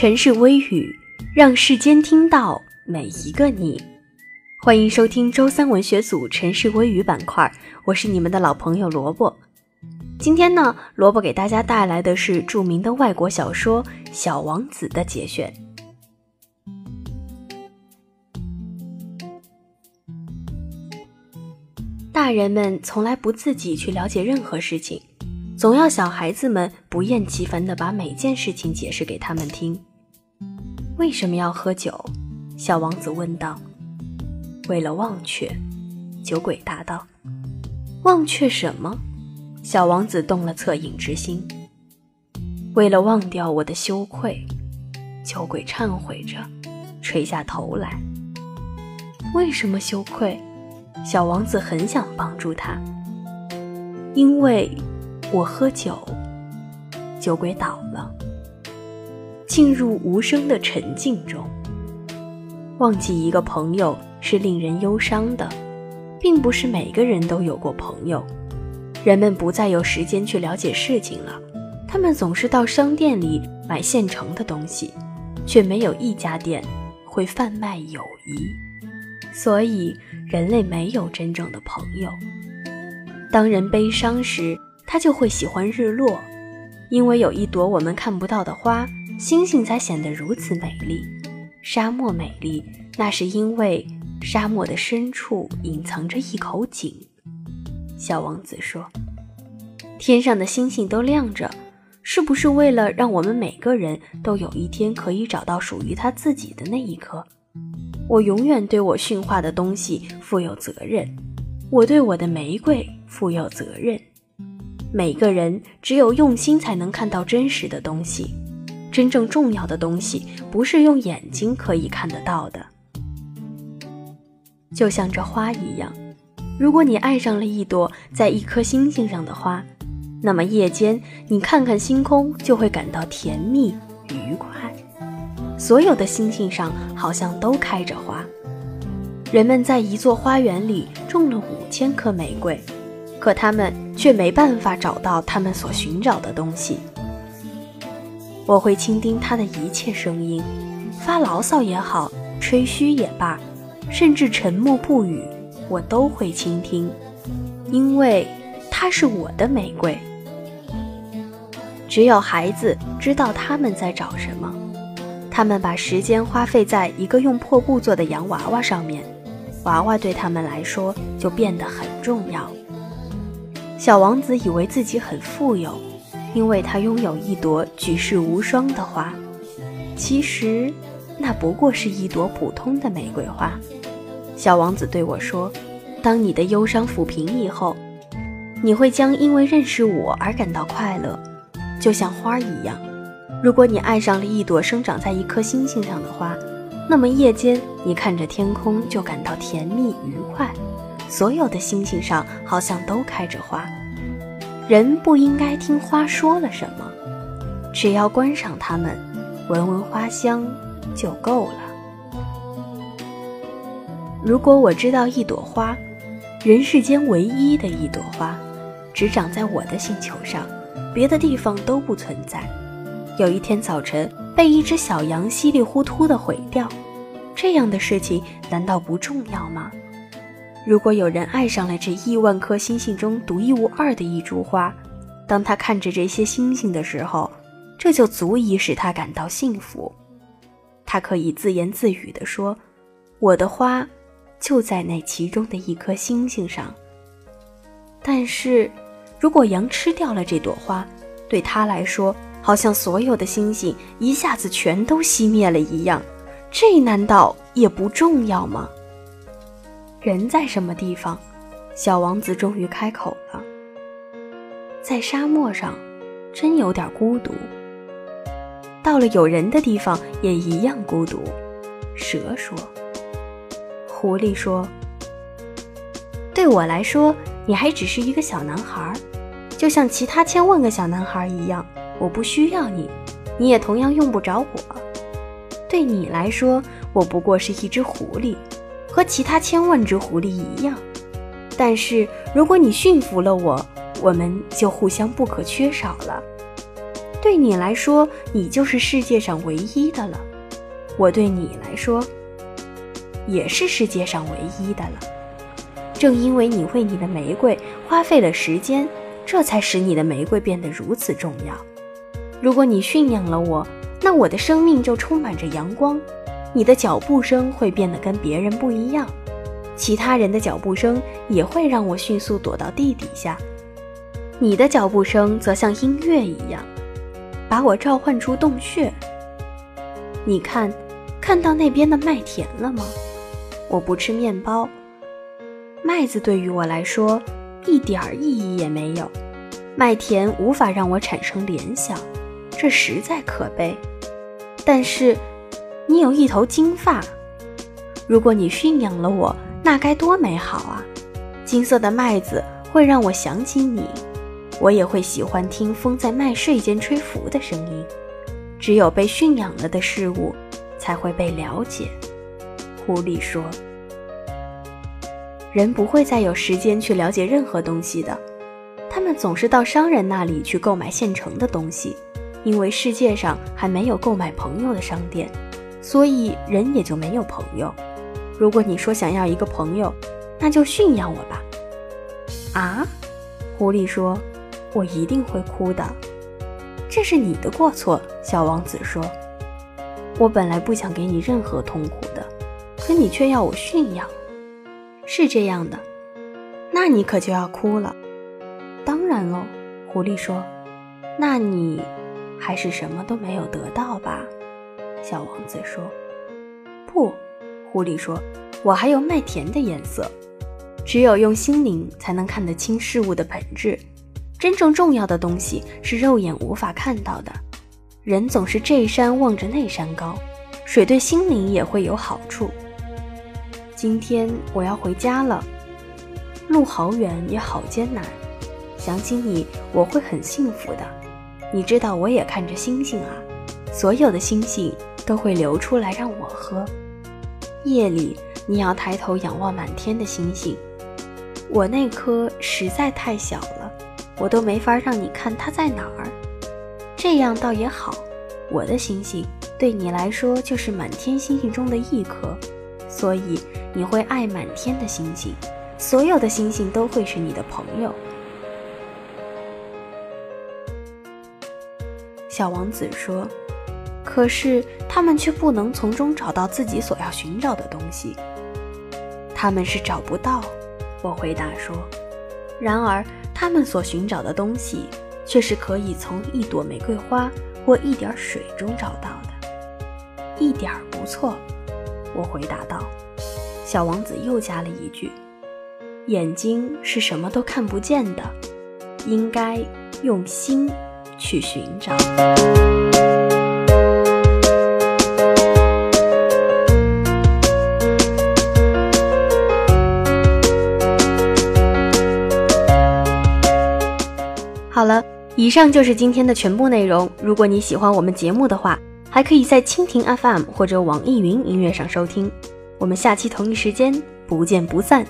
城市微语，让世间听到每一个你。欢迎收听周三文学组城市微语板块，我是你们的老朋友萝卜。今天呢，萝卜给大家带来的是著名的外国小说《小王子》的节选。大人们从来不自己去了解任何事情，总要小孩子们不厌其烦地把每件事情解释给他们听。为什么要喝酒？小王子问道。为了忘却，酒鬼答道。忘却什么？小王子动了恻隐之心。为了忘掉我的羞愧，酒鬼忏悔着，垂下头来。为什么羞愧？小王子很想帮助他，因为我喝酒。酒鬼倒了，进入无声的沉静中。忘记一个朋友是令人忧伤的，并不是每个人都有过朋友。人们不再有时间去了解事情了，他们总是到商店里买现成的东西，却没有一家店会贩卖友谊。所以。人类没有真正的朋友。当人悲伤时，他就会喜欢日落，因为有一朵我们看不到的花，星星才显得如此美丽。沙漠美丽，那是因为沙漠的深处隐藏着一口井。小王子说：“天上的星星都亮着，是不是为了让我们每个人都有一天可以找到属于他自己的那一颗？”我永远对我驯化的东西负有责任，我对我的玫瑰负有责任。每个人只有用心才能看到真实的东西，真正重要的东西不是用眼睛可以看得到的。就像这花一样，如果你爱上了一朵在一颗星星上的花，那么夜间你看看星空就会感到甜蜜愉快。所有的星星上好像都开着花。人们在一座花园里种了五千棵玫瑰，可他们却没办法找到他们所寻找的东西。我会倾听他的一切声音，发牢骚也好，吹嘘也罢，甚至沉默不语，我都会倾听，因为他是我的玫瑰。只有孩子知道他们在找什么。他们把时间花费在一个用破布做的洋娃娃上面，娃娃对他们来说就变得很重要。小王子以为自己很富有，因为他拥有一朵举世无双的花。其实，那不过是一朵普通的玫瑰花。小王子对我说：“当你的忧伤抚平以后，你会将因为认识我而感到快乐，就像花一样。”如果你爱上了一朵生长在一颗星星上的花，那么夜间你看着天空就感到甜蜜愉快。所有的星星上好像都开着花。人不应该听花说了什么，只要观赏它们，闻闻花香就够了。如果我知道一朵花，人世间唯一的一朵花，只长在我的星球上，别的地方都不存在。有一天早晨，被一只小羊稀里糊涂地毁掉，这样的事情难道不重要吗？如果有人爱上了这亿万颗星星中独一无二的一株花，当他看着这些星星的时候，这就足以使他感到幸福。他可以自言自语地说：“我的花就在那其中的一颗星星上。”但是，如果羊吃掉了这朵花，对他来说，好像所有的星星一下子全都熄灭了一样，这难道也不重要吗？人在什么地方？小王子终于开口了。在沙漠上，真有点孤独。到了有人的地方，也一样孤独。蛇说。狐狸说：“对我来说，你还只是一个小男孩，就像其他千万个小男孩一样。”我不需要你，你也同样用不着我。对你来说，我不过是一只狐狸，和其他千万只狐狸一样。但是如果你驯服了我，我们就互相不可缺少了。对你来说，你就是世界上唯一的了；我对你来说，也是世界上唯一的了。正因为你为你的玫瑰花费了时间，这才使你的玫瑰变得如此重要。如果你驯养了我，那我的生命就充满着阳光。你的脚步声会变得跟别人不一样，其他人的脚步声也会让我迅速躲到地底下。你的脚步声则像音乐一样，把我召唤出洞穴。你看，看到那边的麦田了吗？我不吃面包，麦子对于我来说一点儿意义也没有。麦田无法让我产生联想，这实在可悲。但是，你有一头金发，如果你驯养了我，那该多美好啊！金色的麦子会让我想起你。我也会喜欢听风在麦穗间吹拂的声音。只有被驯养了的事物，才会被了解。狐狸说：“人不会再有时间去了解任何东西的，他们总是到商人那里去购买现成的东西，因为世界上还没有购买朋友的商店，所以人也就没有朋友。如果你说想要一个朋友，那就驯养我吧。”啊，狐狸说。我一定会哭的，这是你的过错。”小王子说，“我本来不想给你任何痛苦的，可你却要我驯养。是这样的，那你可就要哭了。”“当然喽。”狐狸说，“那你还是什么都没有得到吧？”小王子说，“不。”狐狸说，“我还有麦田的颜色。只有用心灵才能看得清事物的本质。”真正重要的东西是肉眼无法看到的。人总是这山望着那山高，水对心灵也会有好处。今天我要回家了，路好远也好艰难。想起你，我会很幸福的。你知道，我也看着星星啊，所有的星星都会流出来让我喝。夜里，你要抬头仰望满天的星星。我那颗实在太小了。我都没法让你看它在哪儿，这样倒也好。我的星星对你来说就是满天星星中的一颗，所以你会爱满天的星星，所有的星星都会是你的朋友。小王子说：“可是他们却不能从中找到自己所要寻找的东西。”他们是找不到，我回答说。然而。他们所寻找的东西，却是可以从一朵玫瑰花或一点水中找到的。一点儿不错，我回答道。小王子又加了一句：“眼睛是什么都看不见的，应该用心去寻找。”以上就是今天的全部内容。如果你喜欢我们节目的话，还可以在蜻蜓 FM 或者网易云音乐上收听。我们下期同一时间不见不散。